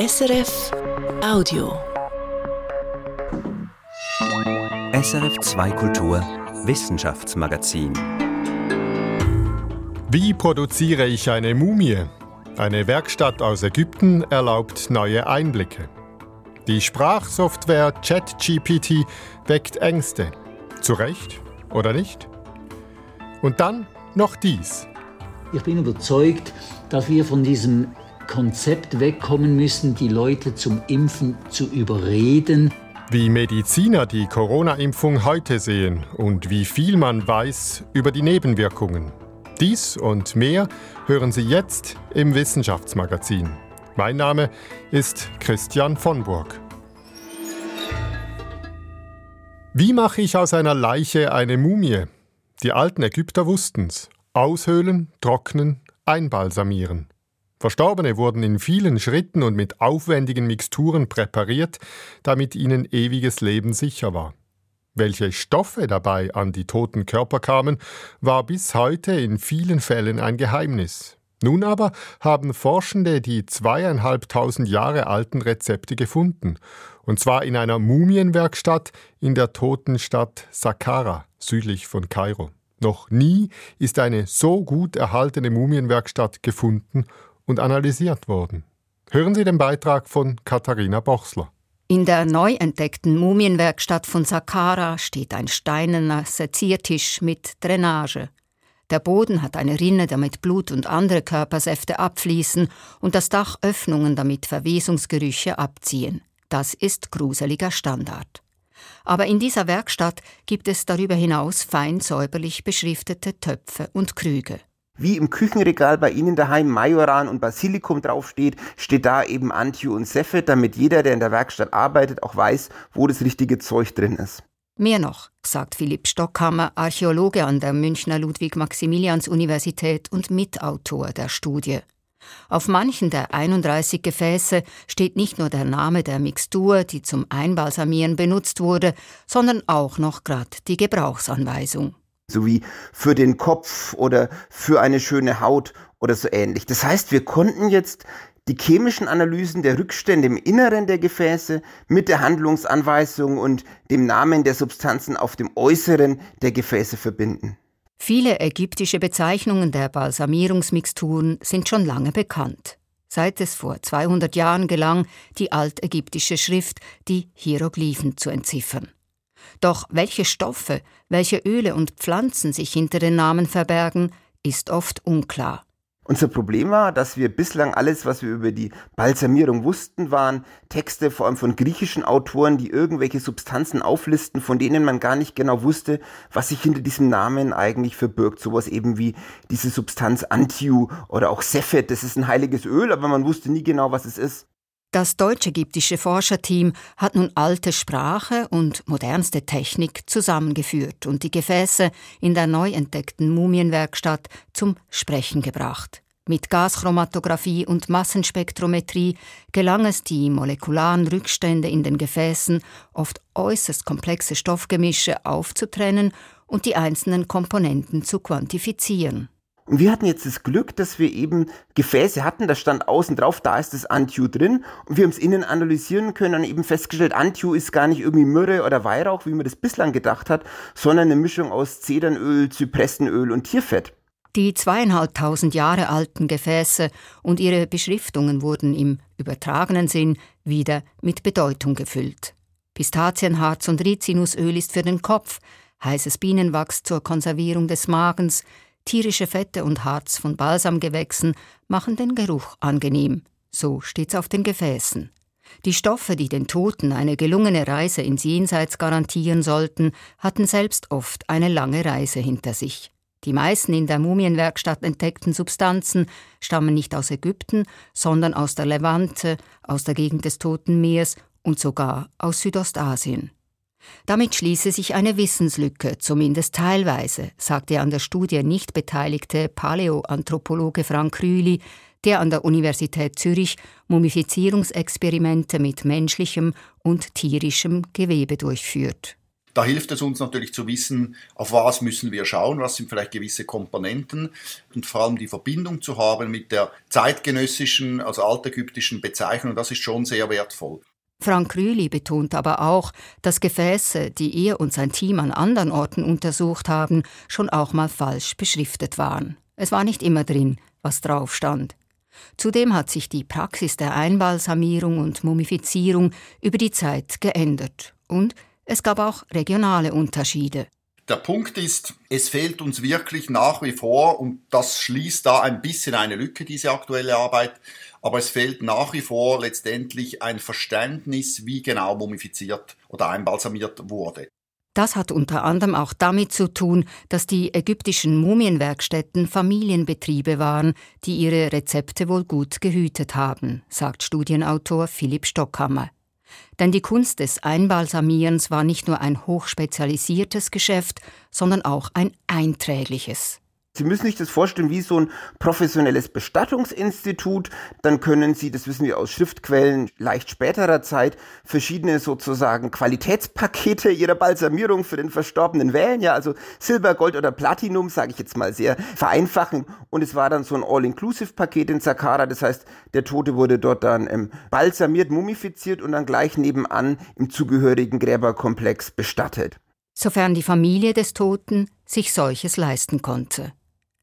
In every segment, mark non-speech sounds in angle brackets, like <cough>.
SRF Audio. SRF 2 Kultur Wissenschaftsmagazin. Wie produziere ich eine Mumie? Eine Werkstatt aus Ägypten erlaubt neue Einblicke. Die Sprachsoftware ChatGPT weckt Ängste. Zu Recht oder nicht? Und dann noch dies. Ich bin überzeugt, dass wir von diesem Konzept wegkommen müssen, die Leute zum Impfen zu überreden. Wie Mediziner die Corona-Impfung heute sehen und wie viel man weiß über die Nebenwirkungen. Dies und mehr hören Sie jetzt im Wissenschaftsmagazin. Mein Name ist Christian von Burg. Wie mache ich aus einer Leiche eine Mumie? Die alten Ägypter wussten's. Aushöhlen, trocknen, einbalsamieren. Verstorbene wurden in vielen Schritten und mit aufwendigen Mixturen präpariert, damit ihnen ewiges Leben sicher war. Welche Stoffe dabei an die toten Körper kamen, war bis heute in vielen Fällen ein Geheimnis. Nun aber haben Forschende die zweieinhalbtausend Jahre alten Rezepte gefunden, und zwar in einer Mumienwerkstatt in der Totenstadt Saqqara, südlich von Kairo. Noch nie ist eine so gut erhaltene Mumienwerkstatt gefunden und analysiert worden. Hören Sie den Beitrag von Katharina Bochsler. In der neu entdeckten Mumienwerkstatt von Saqqara steht ein steinerner Seziertisch mit Drainage. Der Boden hat eine Rinne, damit Blut und andere Körpersäfte abfließen und das Dach Öffnungen, damit Verwesungsgerüche abziehen. Das ist gruseliger Standard. Aber in dieser Werkstatt gibt es darüber hinaus fein säuberlich beschriftete Töpfe und Krüge wie im Küchenregal bei Ihnen daheim Majoran und Basilikum draufsteht, steht da eben Antio und Seffe, damit jeder, der in der Werkstatt arbeitet, auch weiß, wo das richtige Zeug drin ist. Mehr noch, sagt Philipp Stockhammer, Archäologe an der Münchner Ludwig-Maximilians-Universität und Mitautor der Studie. Auf manchen der 31 Gefäße steht nicht nur der Name der Mixtur, die zum Einbalsamieren benutzt wurde, sondern auch noch grad die Gebrauchsanweisung sowie für den Kopf oder für eine schöne Haut oder so ähnlich. Das heißt, wir konnten jetzt die chemischen Analysen der Rückstände im Inneren der Gefäße mit der Handlungsanweisung und dem Namen der Substanzen auf dem Äußeren der Gefäße verbinden. Viele ägyptische Bezeichnungen der Balsamierungsmixturen sind schon lange bekannt. Seit es vor 200 Jahren gelang, die altägyptische Schrift, die Hieroglyphen zu entziffern. Doch welche Stoffe, welche Öle und Pflanzen sich hinter den Namen verbergen, ist oft unklar. Unser Problem war, dass wir bislang alles, was wir über die Balsamierung wussten, waren Texte vor allem von griechischen Autoren, die irgendwelche Substanzen auflisten, von denen man gar nicht genau wusste, was sich hinter diesem Namen eigentlich verbirgt. Sowas eben wie diese Substanz Antiu oder auch Sephet, das ist ein heiliges Öl, aber man wusste nie genau, was es ist. Das deutsch-ägyptische Forscherteam hat nun alte Sprache und modernste Technik zusammengeführt und die Gefäße in der neu entdeckten Mumienwerkstatt zum Sprechen gebracht. Mit Gaschromatographie und Massenspektrometrie gelang es, die molekularen Rückstände in den Gefäßen, oft äußerst komplexe Stoffgemische, aufzutrennen und die einzelnen Komponenten zu quantifizieren. Und wir hatten jetzt das Glück, dass wir eben Gefäße hatten, da stand außen drauf, da ist das Antiu drin. Und wir haben es innen analysieren können und eben festgestellt, Antiu ist gar nicht irgendwie Myrrhe oder Weihrauch, wie man das bislang gedacht hat, sondern eine Mischung aus Zedernöl, Zypressenöl und Tierfett. Die zweieinhalbtausend Jahre alten Gefäße und ihre Beschriftungen wurden im übertragenen Sinn wieder mit Bedeutung gefüllt. Pistazienharz und Rizinusöl ist für den Kopf, heißes Bienenwachs zur Konservierung des Magens, Tierische Fette und Harz von Balsamgewächsen machen den Geruch angenehm. So steht's auf den Gefäßen. Die Stoffe, die den Toten eine gelungene Reise ins Jenseits garantieren sollten, hatten selbst oft eine lange Reise hinter sich. Die meisten in der Mumienwerkstatt entdeckten Substanzen stammen nicht aus Ägypten, sondern aus der Levante, aus der Gegend des Toten Meers und sogar aus Südostasien. Damit schließe sich eine Wissenslücke, zumindest teilweise, sagte an der Studie nicht beteiligte Paläoanthropologe Frank Rühli, der an der Universität Zürich Mumifizierungsexperimente mit menschlichem und tierischem Gewebe durchführt. Da hilft es uns natürlich zu wissen, auf was müssen wir schauen, was sind vielleicht gewisse Komponenten und vor allem die Verbindung zu haben mit der zeitgenössischen, also altägyptischen Bezeichnung, das ist schon sehr wertvoll. Frank Rühli betont aber auch, dass Gefäße, die er und sein Team an anderen Orten untersucht haben, schon auch mal falsch beschriftet waren. Es war nicht immer drin, was drauf stand. Zudem hat sich die Praxis der Einbalsamierung und Mumifizierung über die Zeit geändert und es gab auch regionale Unterschiede. Der Punkt ist, es fehlt uns wirklich nach wie vor, und das schließt da ein bisschen eine Lücke, diese aktuelle Arbeit, aber es fehlt nach wie vor letztendlich ein Verständnis, wie genau mumifiziert oder einbalsamiert wurde. Das hat unter anderem auch damit zu tun, dass die ägyptischen Mumienwerkstätten Familienbetriebe waren, die ihre Rezepte wohl gut gehütet haben, sagt Studienautor Philipp Stockhammer. Denn die Kunst des Einbalsamierens war nicht nur ein hochspezialisiertes Geschäft, sondern auch ein einträgliches. Sie müssen sich das vorstellen wie so ein professionelles Bestattungsinstitut. Dann können Sie, das wissen wir aus Schriftquellen leicht späterer Zeit, verschiedene sozusagen Qualitätspakete Ihrer Balsamierung für den Verstorbenen wählen. Ja, also Silber, Gold oder Platinum, sage ich jetzt mal sehr vereinfachen. Und es war dann so ein All-Inclusive-Paket in Saqqara. Das heißt, der Tote wurde dort dann ähm, balsamiert, mumifiziert und dann gleich nebenan im zugehörigen Gräberkomplex bestattet. Sofern die Familie des Toten sich solches leisten konnte.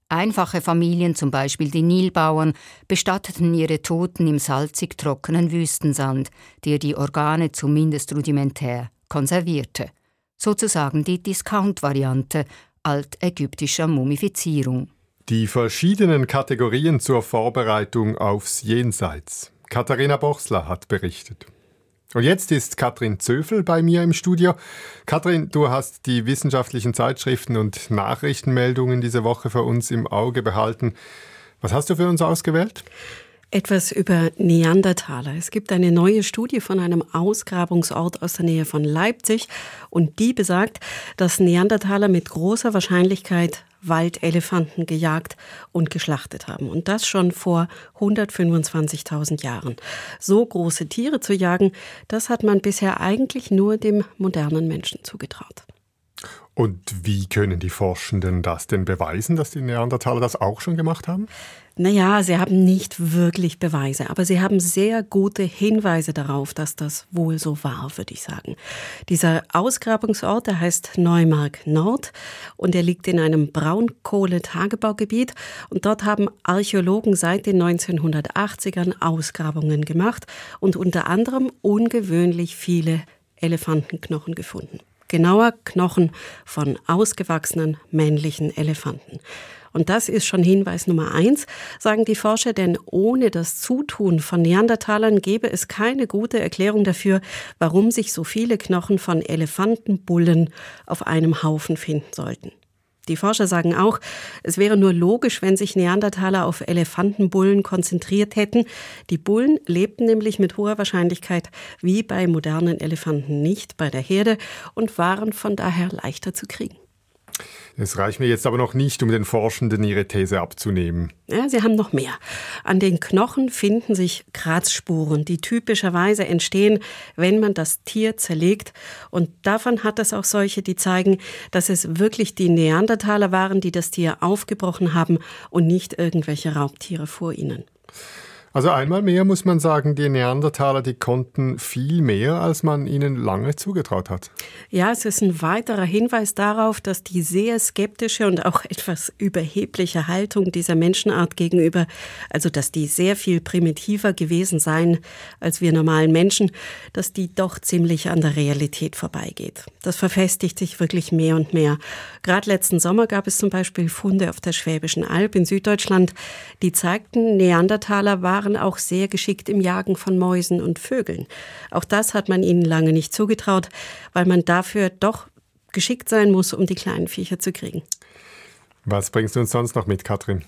Einfache Familien, zum Beispiel die Nilbauern, bestatteten ihre Toten im salzig trockenen Wüstensand, der die Organe zumindest rudimentär konservierte. Sozusagen die Discount-Variante altägyptischer Mumifizierung. Die verschiedenen Kategorien zur Vorbereitung aufs Jenseits. Katharina Bochsler hat berichtet. Und jetzt ist Katrin Zöfel bei mir im Studio. Katrin, du hast die wissenschaftlichen Zeitschriften und Nachrichtenmeldungen diese Woche für uns im Auge behalten. Was hast du für uns ausgewählt? Etwas über Neandertaler. Es gibt eine neue Studie von einem Ausgrabungsort aus der Nähe von Leipzig und die besagt, dass Neandertaler mit großer Wahrscheinlichkeit Waldelefanten gejagt und geschlachtet haben. Und das schon vor 125.000 Jahren. So große Tiere zu jagen, das hat man bisher eigentlich nur dem modernen Menschen zugetraut. Und wie können die Forschenden das denn beweisen, dass die Neandertaler das auch schon gemacht haben? Naja, sie haben nicht wirklich Beweise, aber sie haben sehr gute Hinweise darauf, dass das wohl so war, würde ich sagen. Dieser Ausgrabungsort, der heißt Neumark Nord und er liegt in einem Braunkohletagebaugebiet und dort haben Archäologen seit den 1980ern Ausgrabungen gemacht und unter anderem ungewöhnlich viele Elefantenknochen gefunden genauer Knochen von ausgewachsenen männlichen Elefanten. Und das ist schon Hinweis Nummer eins, sagen die Forscher, denn ohne das Zutun von Neandertalern gäbe es keine gute Erklärung dafür, warum sich so viele Knochen von Elefantenbullen auf einem Haufen finden sollten. Die Forscher sagen auch, es wäre nur logisch, wenn sich Neandertaler auf Elefantenbullen konzentriert hätten. Die Bullen lebten nämlich mit hoher Wahrscheinlichkeit wie bei modernen Elefanten nicht bei der Herde und waren von daher leichter zu kriegen. Es reicht mir jetzt aber noch nicht, um den Forschenden ihre These abzunehmen. Ja, sie haben noch mehr. An den Knochen finden sich Kratzspuren, die typischerweise entstehen, wenn man das Tier zerlegt. Und davon hat es auch solche, die zeigen, dass es wirklich die Neandertaler waren, die das Tier aufgebrochen haben und nicht irgendwelche Raubtiere vor ihnen. Also einmal mehr muss man sagen, die Neandertaler, die konnten viel mehr, als man ihnen lange zugetraut hat. Ja, es ist ein weiterer Hinweis darauf, dass die sehr skeptische und auch <laughs> etwas überhebliche Haltung dieser Menschenart gegenüber, also dass die sehr viel primitiver gewesen seien als wir normalen Menschen, dass die doch ziemlich an der Realität vorbeigeht. Das verfestigt sich wirklich mehr und mehr. Gerade letzten Sommer gab es zum Beispiel Funde auf der Schwäbischen Alb in Süddeutschland, die zeigten, Neandertaler waren waren auch sehr geschickt im Jagen von Mäusen und Vögeln. Auch das hat man ihnen lange nicht zugetraut, weil man dafür doch geschickt sein muss, um die kleinen Viecher zu kriegen. Was bringst du uns sonst noch mit, Katrin?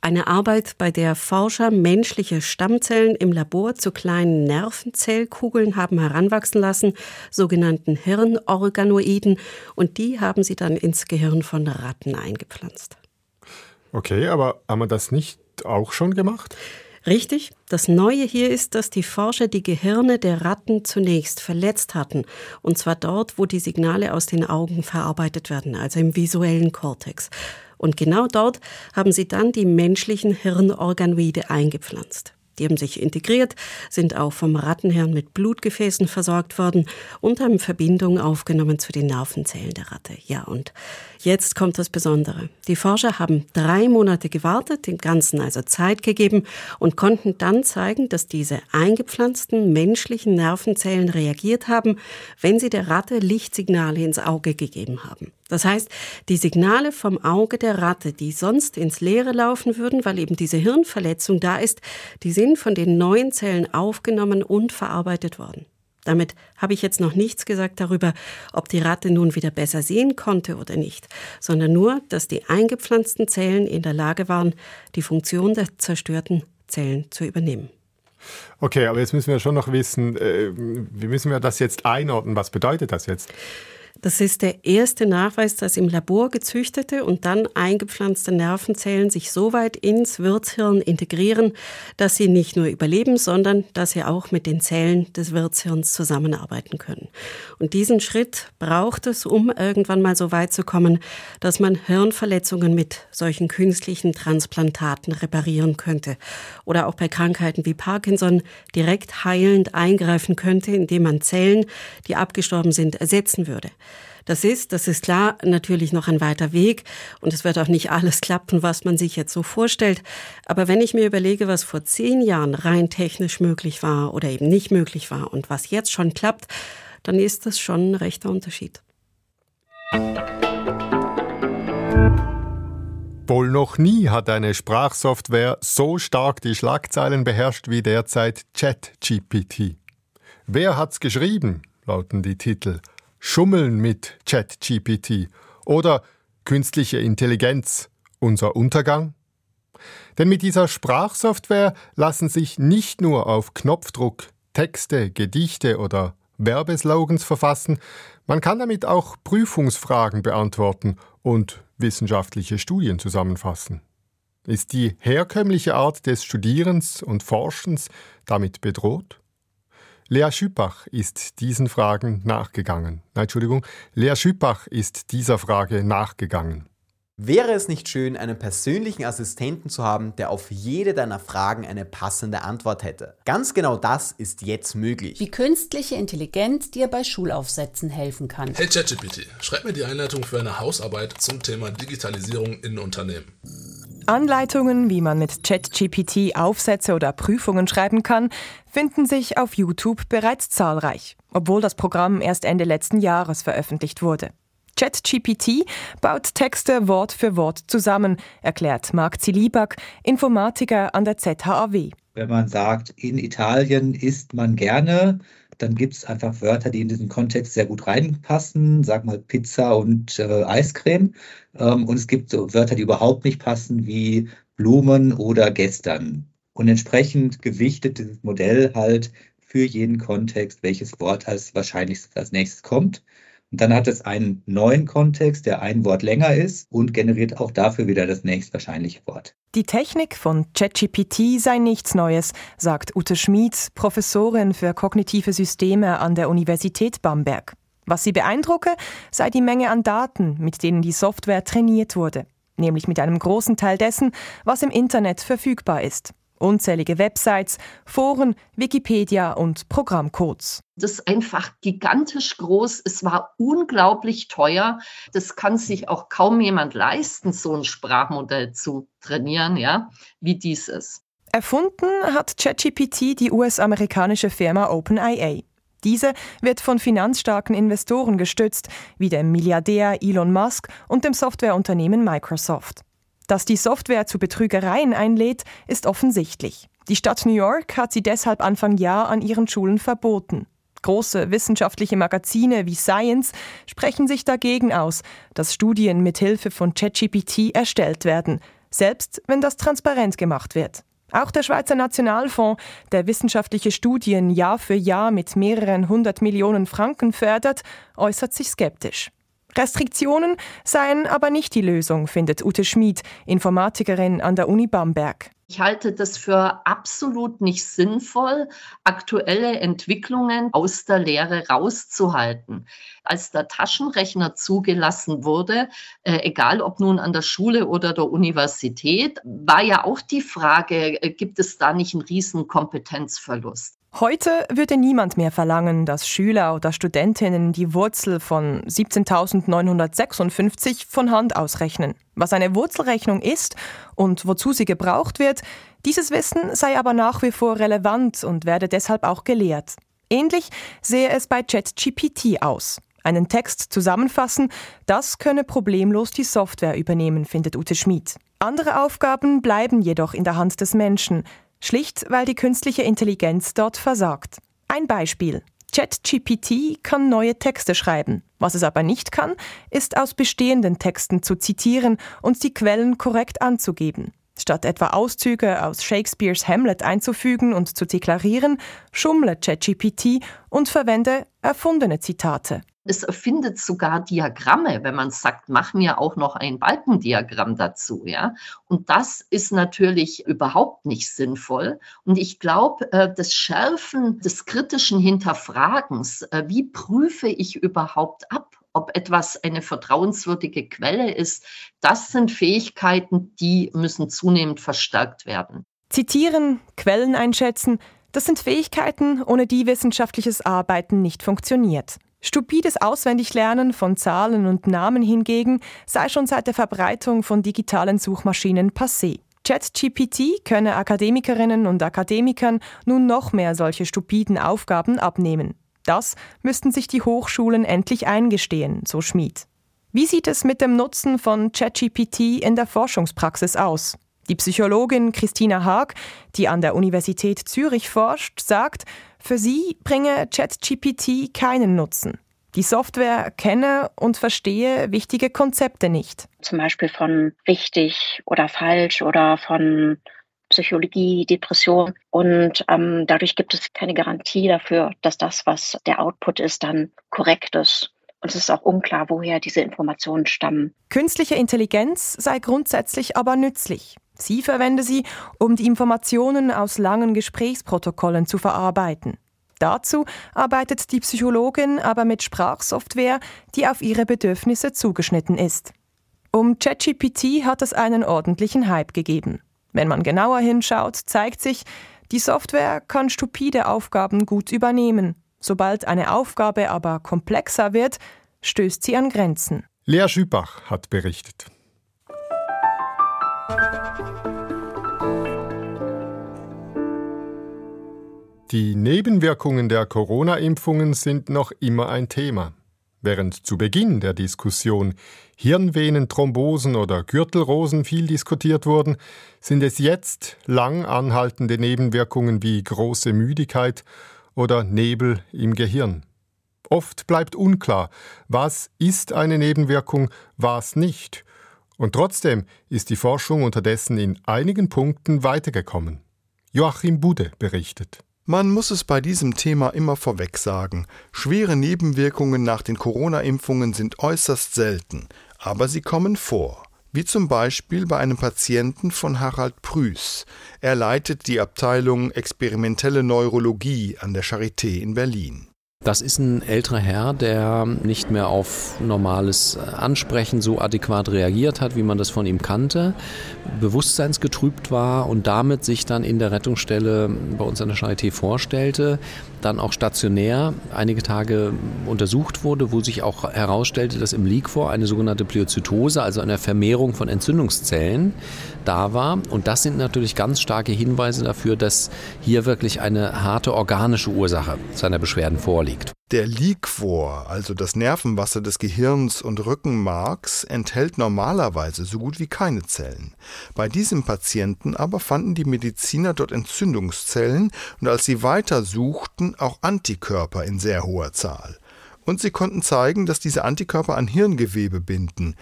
Eine Arbeit, bei der Forscher menschliche Stammzellen im Labor zu kleinen Nervenzellkugeln haben heranwachsen lassen, sogenannten Hirnorganoiden, und die haben sie dann ins Gehirn von Ratten eingepflanzt. Okay, aber haben wir das nicht auch schon gemacht? Richtig, das Neue hier ist, dass die Forscher die Gehirne der Ratten zunächst verletzt hatten, und zwar dort, wo die Signale aus den Augen verarbeitet werden, also im visuellen Kortex. Und genau dort haben sie dann die menschlichen Hirnorganoide eingepflanzt. Die haben sich integriert, sind auch vom Rattenhirn mit Blutgefäßen versorgt worden und haben Verbindungen aufgenommen zu den Nervenzellen der Ratte. Ja, und jetzt kommt das Besondere. Die Forscher haben drei Monate gewartet, dem Ganzen also Zeit gegeben und konnten dann zeigen, dass diese eingepflanzten menschlichen Nervenzellen reagiert haben, wenn sie der Ratte Lichtsignale ins Auge gegeben haben. Das heißt, die Signale vom Auge der Ratte, die sonst ins Leere laufen würden, weil eben diese Hirnverletzung da ist, die sind von den neuen Zellen aufgenommen und verarbeitet worden. Damit habe ich jetzt noch nichts gesagt darüber, ob die Ratte nun wieder besser sehen konnte oder nicht, sondern nur, dass die eingepflanzten Zellen in der Lage waren, die Funktion der zerstörten Zellen zu übernehmen. Okay, aber jetzt müssen wir schon noch wissen, äh, wie müssen wir das jetzt einordnen? Was bedeutet das jetzt? Das ist der erste Nachweis, dass im Labor gezüchtete und dann eingepflanzte Nervenzellen sich so weit ins Wirtshirn integrieren, dass sie nicht nur überleben, sondern dass sie auch mit den Zellen des Wirtshirns zusammenarbeiten können. Und diesen Schritt braucht es, um irgendwann mal so weit zu kommen, dass man Hirnverletzungen mit solchen künstlichen Transplantaten reparieren könnte. Oder auch bei Krankheiten wie Parkinson direkt heilend eingreifen könnte, indem man Zellen, die abgestorben sind, ersetzen würde. Das ist, das ist klar, natürlich noch ein weiter Weg und es wird auch nicht alles klappen, was man sich jetzt so vorstellt. Aber wenn ich mir überlege, was vor zehn Jahren rein technisch möglich war oder eben nicht möglich war und was jetzt schon klappt, dann ist das schon ein rechter Unterschied. Wohl noch nie hat eine Sprachsoftware so stark die Schlagzeilen beherrscht wie derzeit ChatGPT. Wer hat's geschrieben? lauten die Titel. Schummeln mit ChatGPT oder künstliche Intelligenz unser Untergang? Denn mit dieser Sprachsoftware lassen sich nicht nur auf Knopfdruck Texte, Gedichte oder Werbeslogans verfassen, man kann damit auch Prüfungsfragen beantworten und wissenschaftliche Studien zusammenfassen. Ist die herkömmliche Art des Studierens und Forschens damit bedroht? Lea Schüppach ist diesen Fragen nachgegangen. Nein, Entschuldigung, Lea Schüppach ist dieser Frage nachgegangen. Wäre es nicht schön, einen persönlichen Assistenten zu haben, der auf jede deiner Fragen eine passende Antwort hätte? Ganz genau das ist jetzt möglich. Wie künstliche Intelligenz dir bei Schulaufsätzen helfen kann. Hey ChatGPT, schreib mir die Einleitung für eine Hausarbeit zum Thema Digitalisierung in Unternehmen. Anleitungen, wie man mit ChatGPT Aufsätze oder Prüfungen schreiben kann, finden sich auf YouTube bereits zahlreich, obwohl das Programm erst Ende letzten Jahres veröffentlicht wurde. ChatGPT baut Texte Wort für Wort zusammen, erklärt Marc Zilibak, Informatiker an der ZHAW. Wenn man sagt, in Italien isst man gerne, dann gibt es einfach Wörter, die in diesen Kontext sehr gut reinpassen, sag mal Pizza und äh, Eiscreme. Ähm, und es gibt so Wörter, die überhaupt nicht passen, wie Blumen oder gestern. Und entsprechend gewichtet dieses Modell halt für jeden Kontext, welches Wort als wahrscheinlichstes als nächstes kommt. Und dann hat es einen neuen Kontext, der ein Wort länger ist und generiert auch dafür wieder das nächstwahrscheinliche Wort. Die Technik von ChatGPT sei nichts Neues, sagt Ute Schmid, Professorin für kognitive Systeme an der Universität Bamberg. Was sie beeindrucke, sei die Menge an Daten, mit denen die Software trainiert wurde, nämlich mit einem großen Teil dessen, was im Internet verfügbar ist unzählige Websites, Foren, Wikipedia und Programmcodes. Das ist einfach gigantisch groß. Es war unglaublich teuer. Das kann sich auch kaum jemand leisten, so ein Sprachmodell zu trainieren, ja, wie dieses. Erfunden hat ChatGPT die US-amerikanische Firma OpenIA. Diese wird von finanzstarken Investoren gestützt, wie dem Milliardär Elon Musk und dem Softwareunternehmen Microsoft. Dass die Software zu Betrügereien einlädt, ist offensichtlich. Die Stadt New York hat sie deshalb Anfang Jahr an ihren Schulen verboten. Große wissenschaftliche Magazine wie Science sprechen sich dagegen aus, dass Studien mit Hilfe von ChatGPT erstellt werden, selbst wenn das transparent gemacht wird. Auch der Schweizer Nationalfonds, der wissenschaftliche Studien Jahr für Jahr mit mehreren hundert Millionen Franken fördert, äußert sich skeptisch. Restriktionen seien aber nicht die Lösung, findet Ute Schmid, Informatikerin an der Uni Bamberg. Ich halte das für absolut nicht sinnvoll, aktuelle Entwicklungen aus der Lehre rauszuhalten. Als der Taschenrechner zugelassen wurde, äh, egal ob nun an der Schule oder der Universität, war ja auch die Frage, äh, gibt es da nicht einen riesen Kompetenzverlust? Heute würde niemand mehr verlangen, dass Schüler oder Studentinnen die Wurzel von 17.956 von Hand ausrechnen. Was eine Wurzelrechnung ist und wozu sie gebraucht wird, dieses Wissen sei aber nach wie vor relevant und werde deshalb auch gelehrt. Ähnlich sehe es bei ChatGPT aus. Einen Text zusammenfassen, das könne problemlos die Software übernehmen, findet Ute Schmid. Andere Aufgaben bleiben jedoch in der Hand des Menschen, schlicht weil die künstliche Intelligenz dort versagt. Ein Beispiel. ChatGPT kann neue Texte schreiben. Was es aber nicht kann, ist aus bestehenden Texten zu zitieren und die Quellen korrekt anzugeben. Statt etwa Auszüge aus Shakespeares Hamlet einzufügen und zu deklarieren, schummle ChatGPT und verwende erfundene Zitate. Es erfindet sogar Diagramme, wenn man sagt, mach mir auch noch ein Balkendiagramm dazu, ja. Und das ist natürlich überhaupt nicht sinnvoll. Und ich glaube, äh, das Schärfen des kritischen Hinterfragens, äh, wie prüfe ich überhaupt ab, ob etwas eine vertrauenswürdige Quelle ist, das sind Fähigkeiten, die müssen zunehmend verstärkt werden. Zitieren, Quellen einschätzen, das sind Fähigkeiten, ohne die wissenschaftliches Arbeiten nicht funktioniert. Stupides Auswendiglernen von Zahlen und Namen hingegen sei schon seit der Verbreitung von digitalen Suchmaschinen passé. ChatGPT könne Akademikerinnen und Akademikern nun noch mehr solche stupiden Aufgaben abnehmen. Das müssten sich die Hochschulen endlich eingestehen, so Schmid. Wie sieht es mit dem Nutzen von ChatGPT in der Forschungspraxis aus? Die Psychologin Christina Haag, die an der Universität Zürich forscht, sagt, für sie bringe ChatGPT keinen Nutzen. Die Software kenne und verstehe wichtige Konzepte nicht. Zum Beispiel von richtig oder falsch oder von Psychologie, Depression. Und ähm, dadurch gibt es keine Garantie dafür, dass das, was der Output ist, dann korrekt ist. Und es ist auch unklar, woher diese Informationen stammen. Künstliche Intelligenz sei grundsätzlich aber nützlich. Sie verwende sie, um die Informationen aus langen Gesprächsprotokollen zu verarbeiten. Dazu arbeitet die Psychologin aber mit Sprachsoftware, die auf ihre Bedürfnisse zugeschnitten ist. Um ChatGPT hat es einen ordentlichen Hype gegeben. Wenn man genauer hinschaut, zeigt sich, die Software kann stupide Aufgaben gut übernehmen. Sobald eine Aufgabe aber komplexer wird, stößt sie an Grenzen. Lea Schübach hat berichtet. Die Nebenwirkungen der Corona-Impfungen sind noch immer ein Thema. Während zu Beginn der Diskussion Hirnvenenthrombosen oder Gürtelrosen viel diskutiert wurden, sind es jetzt lang anhaltende Nebenwirkungen wie große Müdigkeit oder Nebel im Gehirn. Oft bleibt unklar, was ist eine Nebenwirkung, was nicht. Und trotzdem ist die Forschung unterdessen in einigen Punkten weitergekommen. Joachim Bude berichtet. Man muss es bei diesem Thema immer vorweg sagen. Schwere Nebenwirkungen nach den Corona-Impfungen sind äußerst selten, aber sie kommen vor. Wie zum Beispiel bei einem Patienten von Harald Prüß. Er leitet die Abteilung Experimentelle Neurologie an der Charité in Berlin. Das ist ein älterer Herr, der nicht mehr auf normales Ansprechen so adäquat reagiert hat, wie man das von ihm kannte, bewusstseinsgetrübt war und damit sich dann in der Rettungsstelle bei uns an der Charité vorstellte, dann auch stationär einige Tage untersucht wurde, wo sich auch herausstellte, dass im Liquor eine sogenannte Pleozytose, also eine Vermehrung von Entzündungszellen, da war. Und das sind natürlich ganz starke Hinweise dafür, dass hier wirklich eine harte organische Ursache seiner Beschwerden vorliegt liegt. Der Liquor, also das Nervenwasser des Gehirns und Rückenmarks, enthält normalerweise so gut wie keine Zellen. Bei diesem Patienten aber fanden die Mediziner dort Entzündungszellen und als sie weiter suchten, auch Antikörper in sehr hoher Zahl. Und sie konnten zeigen, dass diese Antikörper an Hirngewebe binden.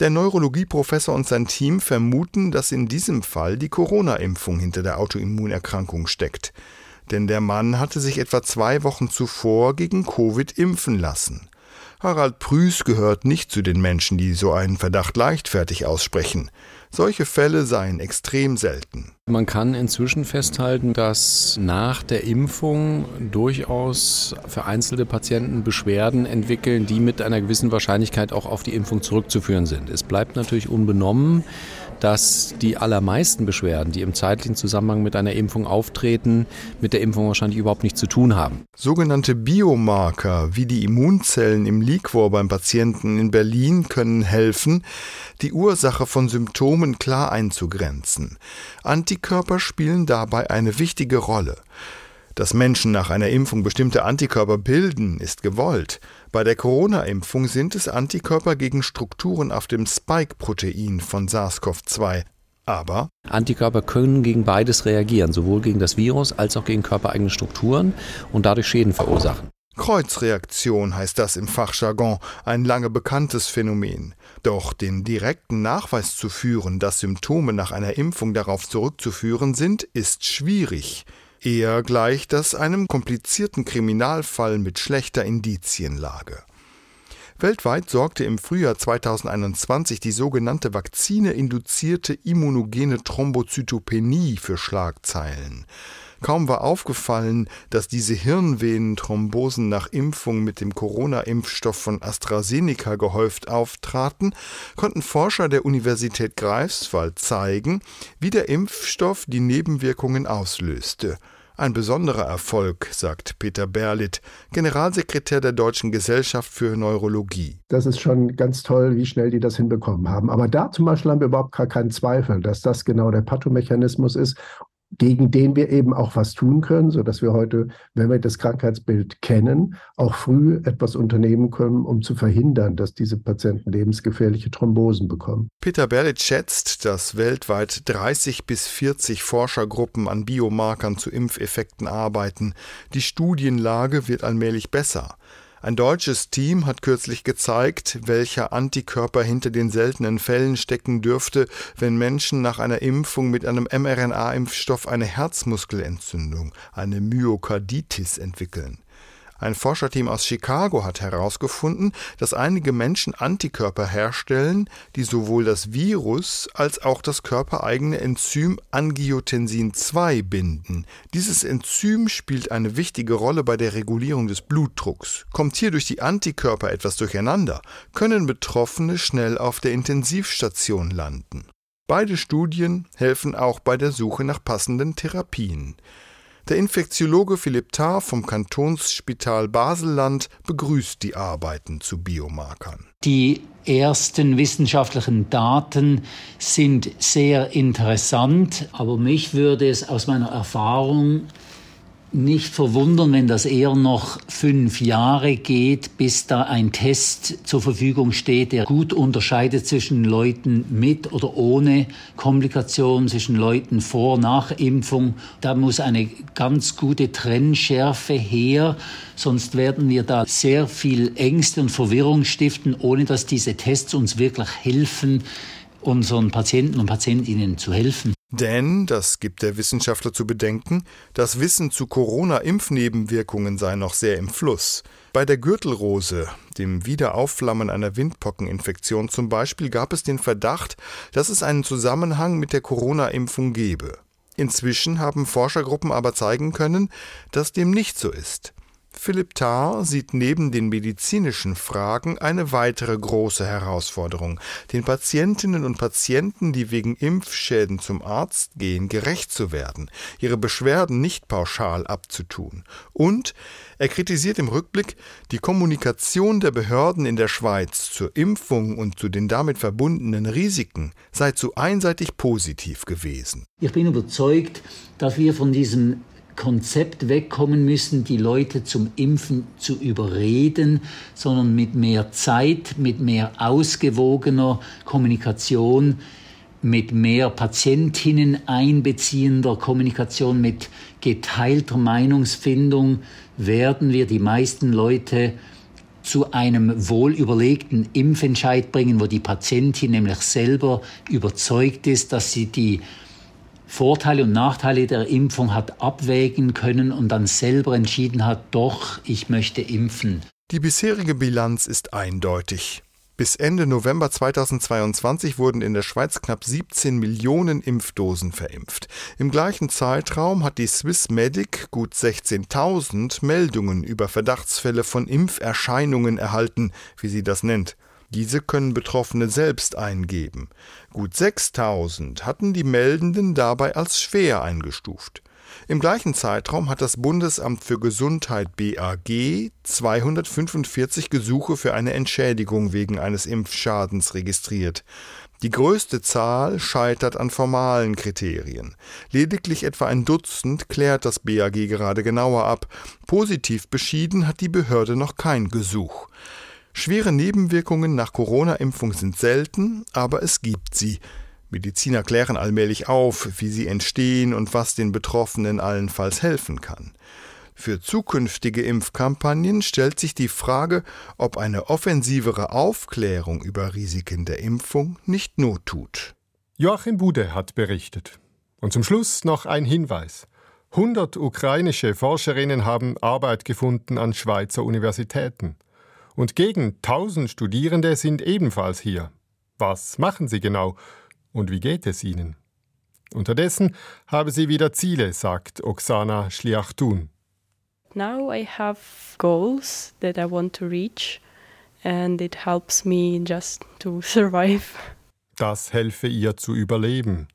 Der Neurologieprofessor und sein Team vermuten, dass in diesem Fall die Corona-Impfung hinter der Autoimmunerkrankung steckt denn der Mann hatte sich etwa zwei Wochen zuvor gegen Covid impfen lassen. Harald Prüß gehört nicht zu den Menschen, die so einen Verdacht leichtfertig aussprechen. Solche Fälle seien extrem selten. Man kann inzwischen festhalten, dass nach der Impfung durchaus vereinzelte Patienten Beschwerden entwickeln, die mit einer gewissen Wahrscheinlichkeit auch auf die Impfung zurückzuführen sind. Es bleibt natürlich unbenommen, dass die allermeisten Beschwerden, die im zeitlichen Zusammenhang mit einer Impfung auftreten, mit der Impfung wahrscheinlich überhaupt nichts zu tun haben. Sogenannte Biomarker wie die Immunzellen im Liquor beim Patienten in Berlin können helfen, die Ursache von Symptomen klar einzugrenzen. Antikörper spielen dabei eine wichtige Rolle. Dass Menschen nach einer Impfung bestimmte Antikörper bilden, ist gewollt. Bei der Corona-Impfung sind es Antikörper gegen Strukturen auf dem Spike-Protein von SARS-CoV-2. Aber Antikörper können gegen beides reagieren, sowohl gegen das Virus als auch gegen körpereigene Strukturen und dadurch Schäden verursachen. Kreuzreaktion heißt das im Fachjargon, ein lange bekanntes Phänomen. Doch den direkten Nachweis zu führen, dass Symptome nach einer Impfung darauf zurückzuführen sind, ist schwierig. Eher gleicht das einem komplizierten Kriminalfall mit schlechter Indizienlage. Weltweit sorgte im Frühjahr 2021 die sogenannte vakzineinduzierte immunogene Thrombozytopenie für Schlagzeilen. Kaum war aufgefallen, dass diese Hirnvenenthrombosen nach Impfung mit dem Corona-Impfstoff von AstraZeneca gehäuft auftraten, konnten Forscher der Universität Greifswald zeigen, wie der Impfstoff die Nebenwirkungen auslöste. Ein besonderer Erfolg, sagt Peter Berlitt, Generalsekretär der Deutschen Gesellschaft für Neurologie. Das ist schon ganz toll, wie schnell die das hinbekommen haben. Aber da zum Beispiel haben wir überhaupt gar keinen Zweifel, dass das genau der Pathomechanismus ist gegen den wir eben auch was tun können, sodass wir heute, wenn wir das Krankheitsbild kennen, auch früh etwas unternehmen können, um zu verhindern, dass diese Patienten lebensgefährliche Thrombosen bekommen. Peter Berlitt schätzt, dass weltweit 30 bis 40 Forschergruppen an Biomarkern zu Impfeffekten arbeiten. Die Studienlage wird allmählich besser. Ein deutsches Team hat kürzlich gezeigt, welcher Antikörper hinter den seltenen Fällen stecken dürfte, wenn Menschen nach einer Impfung mit einem mRNA-Impfstoff eine Herzmuskelentzündung, eine Myokarditis entwickeln. Ein Forscherteam aus Chicago hat herausgefunden, dass einige Menschen Antikörper herstellen, die sowohl das Virus als auch das körpereigene Enzym Angiotensin II binden. Dieses Enzym spielt eine wichtige Rolle bei der Regulierung des Blutdrucks. Kommt hier durch die Antikörper etwas durcheinander, können Betroffene schnell auf der Intensivstation landen. Beide Studien helfen auch bei der Suche nach passenden Therapien. Der Infektiologe Philipp Tarr vom Kantonsspital Baselland begrüßt die Arbeiten zu Biomarkern. Die ersten wissenschaftlichen Daten sind sehr interessant, aber mich würde es aus meiner Erfahrung nicht verwundern, wenn das eher noch fünf Jahre geht, bis da ein Test zur Verfügung steht, der gut unterscheidet zwischen Leuten mit oder ohne Komplikation, zwischen Leuten vor, nach Impfung. Da muss eine ganz gute Trennschärfe her, sonst werden wir da sehr viel Ängste und Verwirrung stiften, ohne dass diese Tests uns wirklich helfen, unseren Patienten und Patientinnen zu helfen. Denn, das gibt der Wissenschaftler zu bedenken, das Wissen zu Corona-Impfnebenwirkungen sei noch sehr im Fluss. Bei der Gürtelrose, dem Wiederaufflammen einer Windpockeninfektion zum Beispiel, gab es den Verdacht, dass es einen Zusammenhang mit der Corona-Impfung gebe. Inzwischen haben Forschergruppen aber zeigen können, dass dem nicht so ist. Philipp Tarr sieht neben den medizinischen Fragen eine weitere große Herausforderung, den Patientinnen und Patienten, die wegen Impfschäden zum Arzt gehen, gerecht zu werden, ihre Beschwerden nicht pauschal abzutun. Und er kritisiert im Rückblick, die Kommunikation der Behörden in der Schweiz zur Impfung und zu den damit verbundenen Risiken sei zu einseitig positiv gewesen. Ich bin überzeugt, dass wir von diesem Konzept wegkommen müssen, die Leute zum Impfen zu überreden, sondern mit mehr Zeit, mit mehr ausgewogener Kommunikation, mit mehr Patientinnen einbeziehender Kommunikation, mit geteilter Meinungsfindung werden wir die meisten Leute zu einem wohlüberlegten Impfentscheid bringen, wo die Patientin nämlich selber überzeugt ist, dass sie die Vorteile und Nachteile der Impfung hat abwägen können und dann selber entschieden hat, doch, ich möchte impfen. Die bisherige Bilanz ist eindeutig. Bis Ende November 2022 wurden in der Schweiz knapp 17 Millionen Impfdosen verimpft. Im gleichen Zeitraum hat die Swiss Medic gut 16.000 Meldungen über Verdachtsfälle von Impferscheinungen erhalten, wie sie das nennt. Diese können Betroffene selbst eingeben. Gut 6.000 hatten die Meldenden dabei als schwer eingestuft. Im gleichen Zeitraum hat das Bundesamt für Gesundheit BAG 245 Gesuche für eine Entschädigung wegen eines Impfschadens registriert. Die größte Zahl scheitert an formalen Kriterien. Lediglich etwa ein Dutzend klärt das BAG gerade genauer ab. Positiv beschieden hat die Behörde noch kein Gesuch. Schwere Nebenwirkungen nach Corona-Impfung sind selten, aber es gibt sie. Mediziner klären allmählich auf, wie sie entstehen und was den Betroffenen allenfalls helfen kann. Für zukünftige Impfkampagnen stellt sich die Frage, ob eine offensivere Aufklärung über Risiken der Impfung nicht Not tut. Joachim Bude hat berichtet. Und zum Schluss noch ein Hinweis. 100 ukrainische Forscherinnen haben Arbeit gefunden an Schweizer Universitäten. Und gegen 1000 Studierende sind ebenfalls hier. Was machen sie genau und wie geht es ihnen? Unterdessen habe sie wieder Ziele, sagt Oksana Schliachtun. Now I have goals that I want to reach and it helps me just to <laughs> survive. Das helfe ihr zu überleben.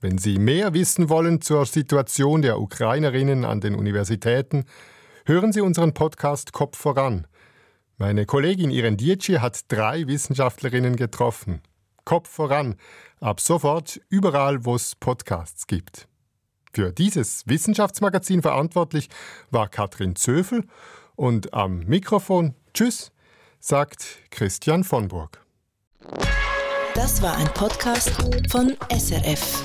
Wenn Sie mehr wissen wollen zur Situation der Ukrainerinnen an den Universitäten, hören Sie unseren Podcast Kopf voran. Meine Kollegin Irene Dietschi hat drei Wissenschaftlerinnen getroffen. Kopf voran Ab sofort überall, wo es Podcasts gibt. Für dieses Wissenschaftsmagazin verantwortlich war Katrin Zöfel und am Mikrofon Tschüss, sagt Christian von Burg. Das war ein Podcast von SRF.